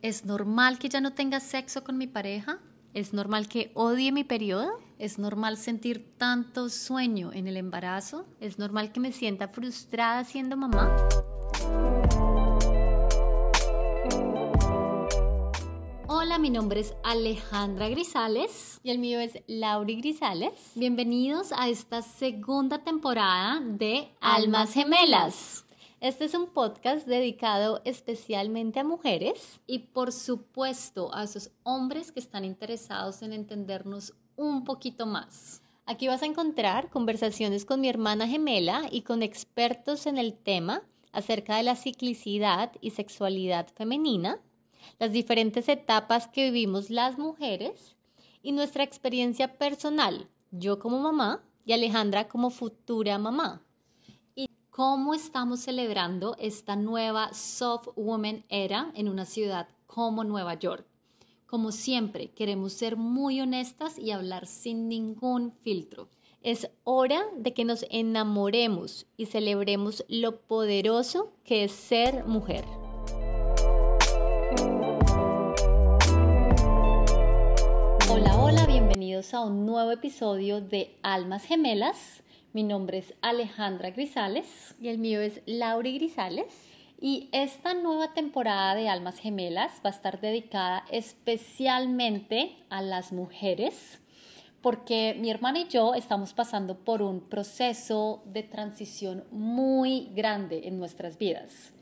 ¿Es normal que ya no tenga sexo con mi pareja? ¿Es normal que odie mi periodo? ¿Es normal sentir tanto sueño en el embarazo? ¿Es normal que me sienta frustrada siendo mamá? Hola, mi nombre es Alejandra Grisales y el mío es Lauri Grisales. Bienvenidos a esta segunda temporada de Almas Gemelas. Este es un podcast dedicado especialmente a mujeres y por supuesto a esos hombres que están interesados en entendernos un poquito más. Aquí vas a encontrar conversaciones con mi hermana gemela y con expertos en el tema acerca de la ciclicidad y sexualidad femenina, las diferentes etapas que vivimos las mujeres y nuestra experiencia personal, yo como mamá y Alejandra como futura mamá cómo estamos celebrando esta nueva soft woman era en una ciudad como Nueva York. Como siempre, queremos ser muy honestas y hablar sin ningún filtro. Es hora de que nos enamoremos y celebremos lo poderoso que es ser mujer. Hola, hola, bienvenidos a un nuevo episodio de Almas Gemelas. Mi nombre es Alejandra Grisales. Y el mío es Lauri Grisales. Y esta nueva temporada de Almas Gemelas va a estar dedicada especialmente a las mujeres, porque mi hermana y yo estamos pasando por un proceso de transición muy grande en nuestras vidas.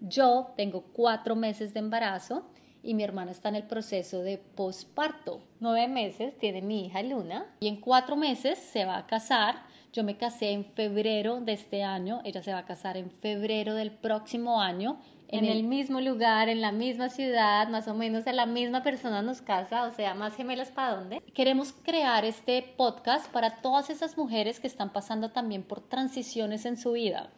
Yo tengo cuatro meses de embarazo y mi hermana está en el proceso de posparto. Nueve meses tiene mi hija Luna. Y en cuatro meses se va a casar yo me casé en febrero de este año, ella se va a casar en febrero del próximo año. En, el, mismo lugar, en la misma ciudad, más o menos a la misma persona nos casa, o sea, más gemelas para dónde. Queremos crear este podcast para todas esas mujeres que están pasando también por transiciones en su vida.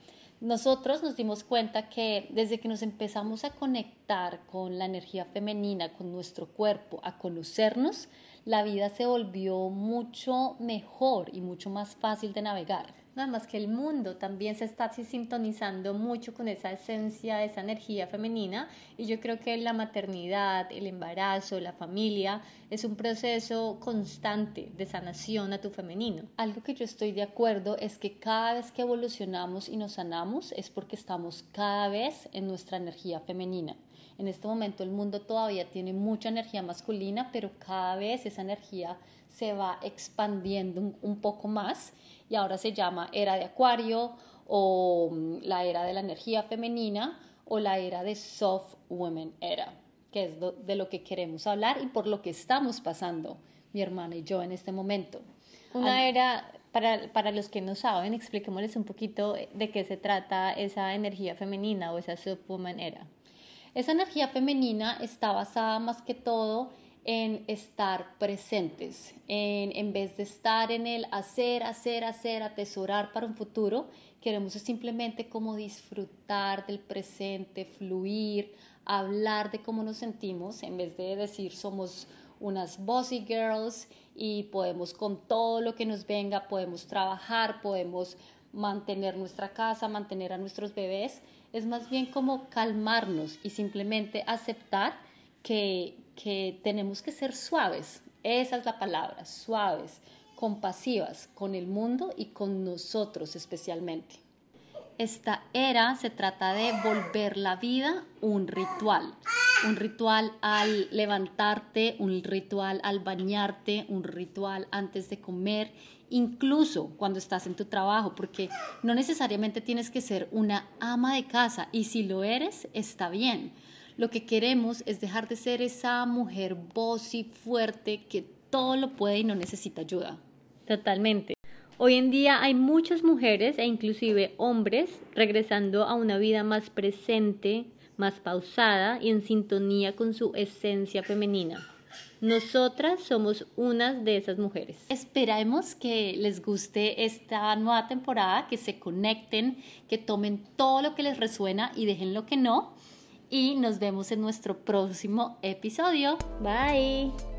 Nosotros nos dimos cuenta que desde que nos empezamos a conectar con la energía femenina, con nuestro cuerpo, a conocernos, la vida se volvió mucho mejor y mucho más fácil de navegar. Nada más que el mundo también se está sintonizando mucho con esa esencia, esa energía femenina y yo creo que la maternidad, el embarazo, la familia es un proceso constante de sanación a tu femenino. Algo que yo estoy de acuerdo es que cada vez que evolucionamos y nos sanamos es porque estamos cada vez en nuestra energía femenina. En este momento el mundo todavía tiene mucha energía masculina, pero cada vez esa energía se va expandiendo un, poco más y ahora se llama era de acuario o mm, la era de la energía femenina o la era de soft women era, que es de lo que queremos hablar y por lo que estamos pasando mi hermana y yo en este momento. Una era, para, para, los que no saben, expliquémosles un poquito de qué se trata esa energía femenina o esa soft woman era. Esa energía femenina está basada más que todo en estar presentes, en, en vez de estar en el hacer, hacer, hacer, atesorar para un futuro, queremos simplemente como disfrutar del presente, fluir, hablar de cómo nos sentimos, en vez de decir somos unas bossy girls y podemos con todo lo que nos venga, podemos trabajar, podemos mantener nuestra casa, mantener a nuestros bebés, es más bien como calmarnos y simplemente aceptar que, que tenemos que ser suaves, esa es la palabra, suaves, compasivas con el mundo y con nosotros especialmente. Esta era se trata de volver la vida un ritual, un ritual al levantarte, un ritual al bañarte, un ritual antes de comer incluso cuando estás en tu trabajo, porque no necesariamente tienes que ser una ama de casa y si lo eres, está bien. Lo que queremos es dejar de ser esa mujer voz y fuerte que todo lo puede y no necesita ayuda. Totalmente. Hoy en día hay muchas mujeres e inclusive hombres regresando a una vida más presente, más pausada y en sintonía con su esencia femenina. Nosotras somos unas de esas mujeres. Esperemos que les guste esta nueva temporada, que se conecten, que tomen todo lo que les resuena y dejen lo que no. Y nos vemos en nuestro próximo episodio. Bye.